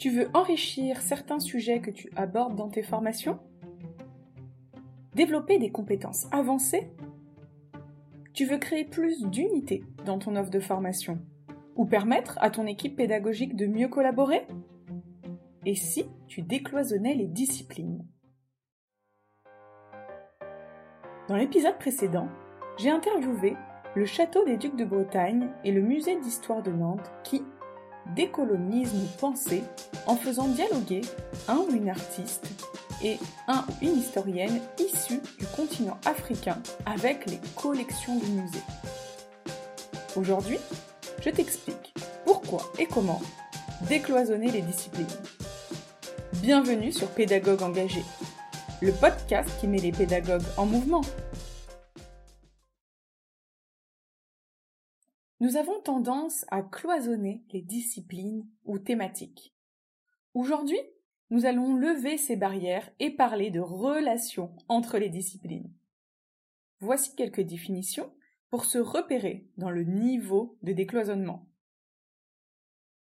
Tu veux enrichir certains sujets que tu abordes dans tes formations? Développer des compétences avancées? Tu veux créer plus d'unité dans ton offre de formation Ou permettre à ton équipe pédagogique de mieux collaborer? Et si tu décloisonnais les disciplines? Dans l'épisode précédent, j'ai interviewé le Château des Ducs de Bretagne et le Musée d'Histoire de Nantes qui décolonisent nos pensées en faisant dialoguer un ou une artiste et un ou une historienne issue du continent africain avec les collections du musée. Aujourd'hui, je t'explique pourquoi et comment décloisonner les disciplines. Bienvenue sur Pédagogue engagé, le podcast qui met les pédagogues en mouvement Nous avons tendance à cloisonner les disciplines ou thématiques. Aujourd'hui, nous allons lever ces barrières et parler de relations entre les disciplines. Voici quelques définitions pour se repérer dans le niveau de décloisonnement.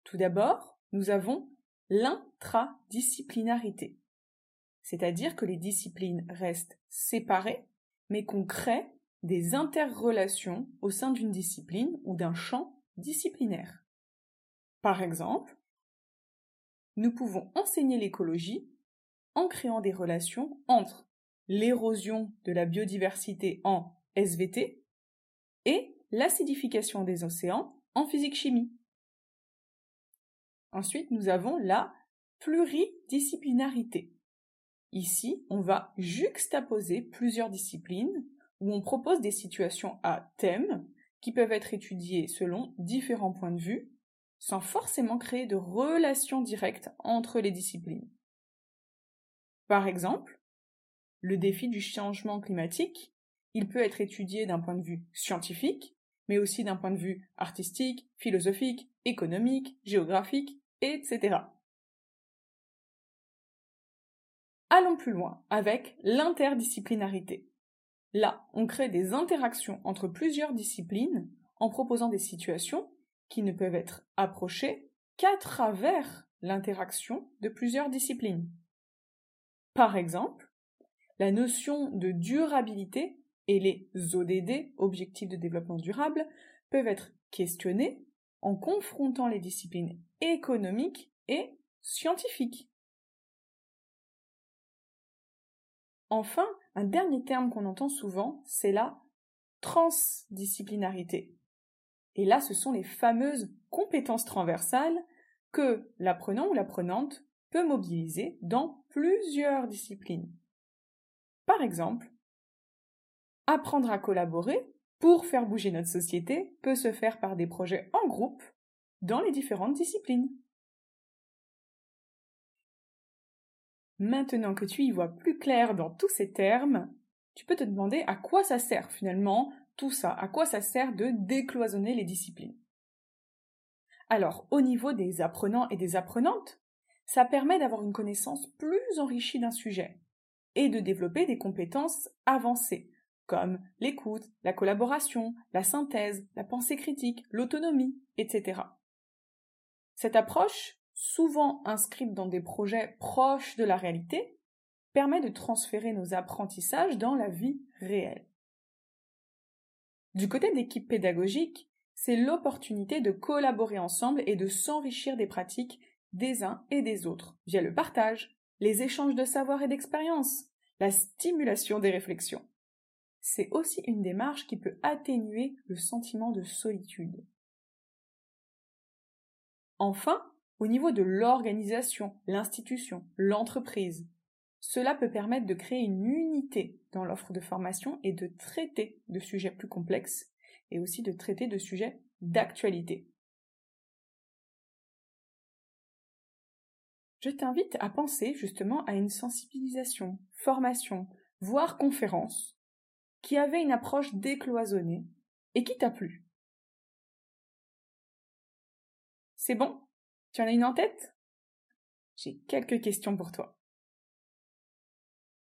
Tout d'abord, nous avons l'intradisciplinarité, c'est-à-dire que les disciplines restent séparées, mais qu'on des interrelations au sein d'une discipline ou d'un champ disciplinaire. Par exemple, nous pouvons enseigner l'écologie en créant des relations entre l'érosion de la biodiversité en SVT et l'acidification des océans en physique-chimie. Ensuite, nous avons la pluridisciplinarité. Ici, on va juxtaposer plusieurs disciplines où on propose des situations à thème qui peuvent être étudiées selon différents points de vue, sans forcément créer de relations directes entre les disciplines. Par exemple, le défi du changement climatique, il peut être étudié d'un point de vue scientifique, mais aussi d'un point de vue artistique, philosophique, économique, géographique, etc. Allons plus loin avec l'interdisciplinarité. Là, on crée des interactions entre plusieurs disciplines en proposant des situations qui ne peuvent être approchées qu'à travers l'interaction de plusieurs disciplines. Par exemple, la notion de durabilité et les ODD, objectifs de développement durable, peuvent être questionnées en confrontant les disciplines économiques et scientifiques. Enfin, un dernier terme qu'on entend souvent, c'est la transdisciplinarité. Et là, ce sont les fameuses compétences transversales que l'apprenant ou l'apprenante peut mobiliser dans plusieurs disciplines. Par exemple, apprendre à collaborer pour faire bouger notre société peut se faire par des projets en groupe dans les différentes disciplines. Maintenant que tu y vois plus clair dans tous ces termes, tu peux te demander à quoi ça sert finalement tout ça, à quoi ça sert de décloisonner les disciplines. Alors, au niveau des apprenants et des apprenantes, ça permet d'avoir une connaissance plus enrichie d'un sujet et de développer des compétences avancées, comme l'écoute, la collaboration, la synthèse, la pensée critique, l'autonomie, etc. Cette approche souvent inscrite dans des projets proches de la réalité, permet de transférer nos apprentissages dans la vie réelle. Du côté d'équipe pédagogique, c'est l'opportunité de collaborer ensemble et de s'enrichir des pratiques des uns et des autres via le partage, les échanges de savoir et d'expérience, la stimulation des réflexions. C'est aussi une démarche qui peut atténuer le sentiment de solitude. Enfin, au niveau de l'organisation, l'institution, l'entreprise. Cela peut permettre de créer une unité dans l'offre de formation et de traiter de sujets plus complexes et aussi de traiter de sujets d'actualité. Je t'invite à penser justement à une sensibilisation, formation, voire conférence qui avait une approche décloisonnée et qui t'a plu. C'est bon? Tu en as une en tête? J'ai quelques questions pour toi.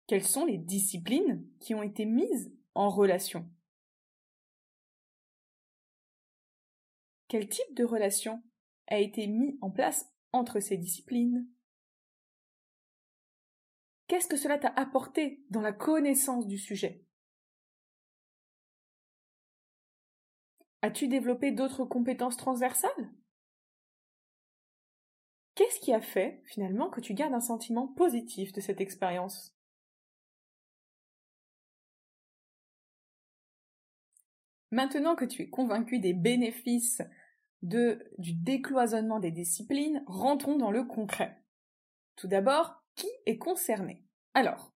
Quelles sont les disciplines qui ont été mises en relation? Quel type de relation a été mis en place entre ces disciplines? Qu'est-ce que cela t'a apporté dans la connaissance du sujet? As-tu développé d'autres compétences transversales? Qu'est-ce qui a fait, finalement, que tu gardes un sentiment positif de cette expérience? Maintenant que tu es convaincu des bénéfices de, du décloisonnement des disciplines, rentrons dans le concret. Tout d'abord, qui est concerné? Alors,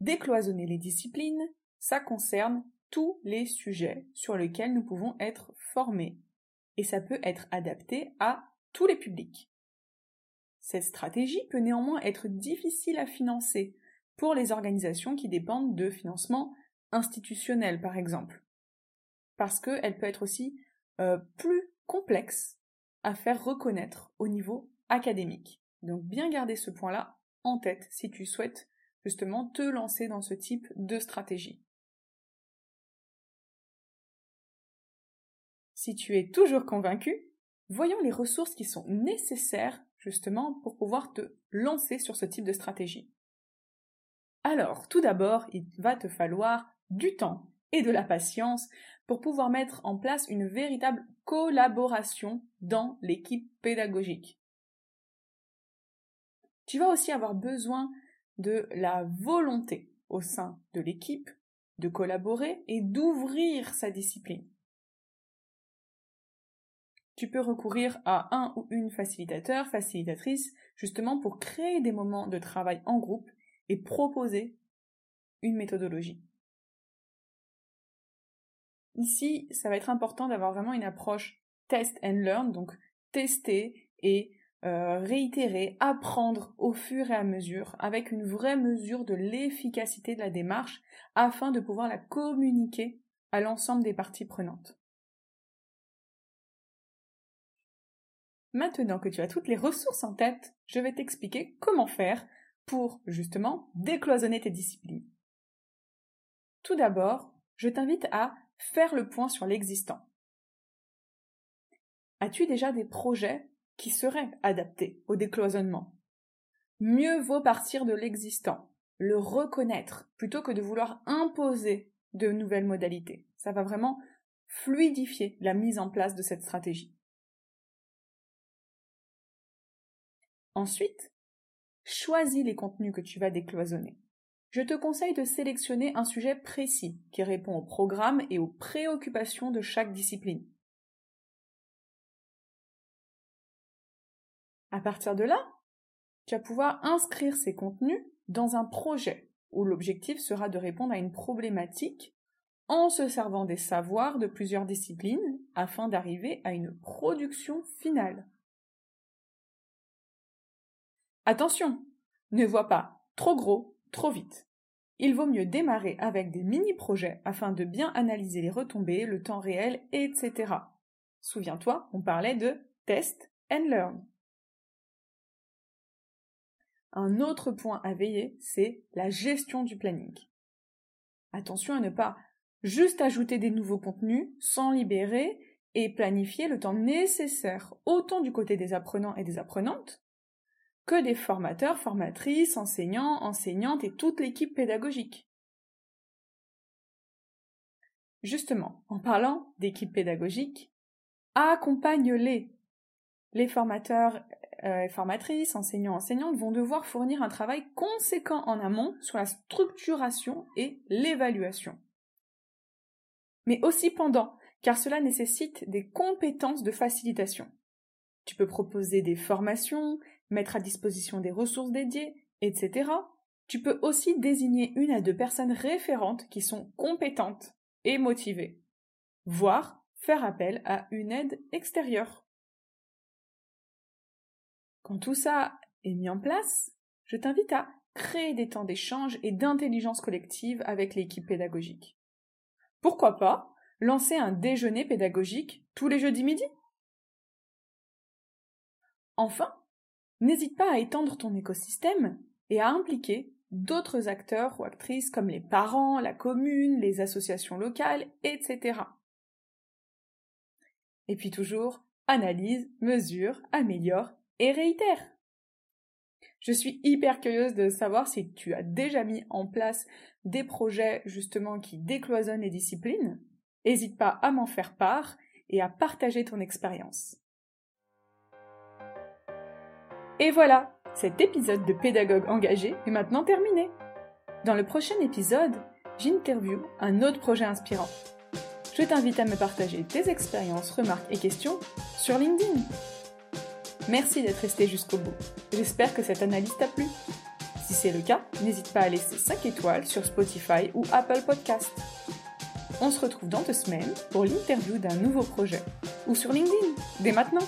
décloisonner les disciplines, ça concerne tous les sujets sur lesquels nous pouvons être formés, et ça peut être adapté à tous les publics. Cette stratégie peut néanmoins être difficile à financer pour les organisations qui dépendent de financement institutionnel, par exemple parce qu'elle peut être aussi euh, plus complexe à faire reconnaître au niveau académique. Donc bien garder ce point-là en tête si tu souhaites justement te lancer dans ce type de stratégie. Si tu es toujours convaincu, voyons les ressources qui sont nécessaires pour pouvoir te lancer sur ce type de stratégie. Alors, tout d'abord, il va te falloir du temps et de la patience pour pouvoir mettre en place une véritable collaboration dans l'équipe pédagogique. Tu vas aussi avoir besoin de la volonté au sein de l'équipe de collaborer et d'ouvrir sa discipline. Tu peux recourir à un ou une facilitateur, facilitatrice, justement pour créer des moments de travail en groupe et proposer une méthodologie. Ici, ça va être important d'avoir vraiment une approche test and learn, donc tester et euh, réitérer, apprendre au fur et à mesure, avec une vraie mesure de l'efficacité de la démarche, afin de pouvoir la communiquer à l'ensemble des parties prenantes. Maintenant que tu as toutes les ressources en tête, je vais t'expliquer comment faire pour justement décloisonner tes disciplines. Tout d'abord, je t'invite à faire le point sur l'existant. As-tu déjà des projets qui seraient adaptés au décloisonnement? Mieux vaut partir de l'existant, le reconnaître, plutôt que de vouloir imposer de nouvelles modalités. Ça va vraiment fluidifier la mise en place de cette stratégie. Ensuite, choisis les contenus que tu vas décloisonner je te conseille de sélectionner un sujet précis qui répond au programme et aux préoccupations de chaque discipline. À partir de là, tu vas pouvoir inscrire ces contenus dans un projet où l'objectif sera de répondre à une problématique en se servant des savoirs de plusieurs disciplines afin d'arriver à une production finale. Attention, ne vois pas trop gros trop vite. Il vaut mieux démarrer avec des mini-projets afin de bien analyser les retombées, le temps réel, etc. Souviens-toi, on parlait de test and learn. Un autre point à veiller, c'est la gestion du planning. Attention à ne pas juste ajouter des nouveaux contenus sans libérer et planifier le temps nécessaire autant du côté des apprenants et des apprenantes que des formateurs, formatrices, enseignants, enseignantes et toute l'équipe pédagogique. Justement, en parlant d'équipe pédagogique, accompagne-les. Les formateurs euh, et formatrices, enseignants, enseignantes vont devoir fournir un travail conséquent en amont sur la structuration et l'évaluation. Mais aussi pendant, car cela nécessite des compétences de facilitation. Tu peux proposer des formations, mettre à disposition des ressources dédiées, etc. Tu peux aussi désigner une à deux personnes référentes qui sont compétentes et motivées, voire faire appel à une aide extérieure. Quand tout ça est mis en place, je t'invite à créer des temps d'échange et d'intelligence collective avec l'équipe pédagogique. Pourquoi pas lancer un déjeuner pédagogique tous les jeudis midi? Enfin, N'hésite pas à étendre ton écosystème et à impliquer d'autres acteurs ou actrices comme les parents, la commune, les associations locales, etc. Et puis toujours, analyse, mesure, améliore et réitère. Je suis hyper curieuse de savoir si tu as déjà mis en place des projets justement qui décloisonnent les disciplines. N'hésite pas à m'en faire part et à partager ton expérience. Et voilà, cet épisode de Pédagogue engagé est maintenant terminé. Dans le prochain épisode, j'interview un autre projet inspirant. Je t'invite à me partager tes expériences, remarques et questions sur LinkedIn. Merci d'être resté jusqu'au bout. J'espère que cette analyse t'a plu. Si c'est le cas, n'hésite pas à laisser 5 étoiles sur Spotify ou Apple Podcast. On se retrouve dans deux semaines pour l'interview d'un nouveau projet ou sur LinkedIn, dès maintenant.